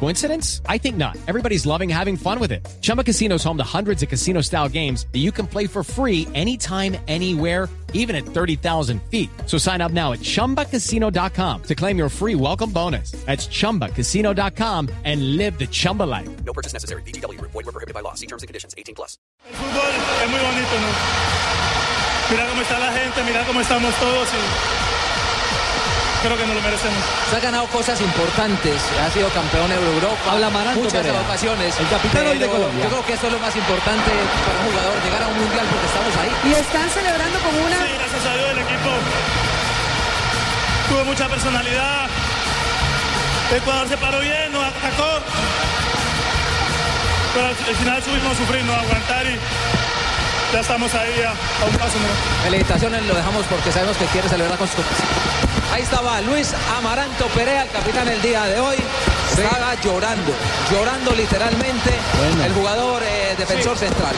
Coincidence? I think not. Everybody's loving having fun with it. Chumba Casino is home to hundreds of casino style games that you can play for free anytime, anywhere, even at 30,000 feet. So sign up now at chumbacasino.com to claim your free welcome bonus. That's chumbacasino.com and live the Chumba life. No purchase necessary. BGW. Void were prohibited by law. See terms and conditions. 18 plus. El fútbol es muy bonito, ¿no? Mira cómo está la gente, mira cómo estamos todos y creo que nos lo merecemos. Se ha ganado cosas importantes, ha sido campeón de Europa, Habla Maranto muchas Perea, ocasiones. el capitán de Colombia. Yo creo que eso es lo más importante para un jugador, llegar a un mundial porque estamos ahí. Y están celebrando con una Sí, gracias a Dios el equipo tuvo mucha personalidad. Ecuador se paró bien, nos atacó. Pero al al final subimos a sufrir, no a aguantar y ya estamos ahí a, a un paso. ¿no? Felicitaciones, lo dejamos porque sabemos que quiere celebrar con sus compañeros. Ahí estaba Luis Amaranto Perea, el capitán el día de hoy. Estaba llorando, llorando literalmente Bueno. el jugador eh, defensor central.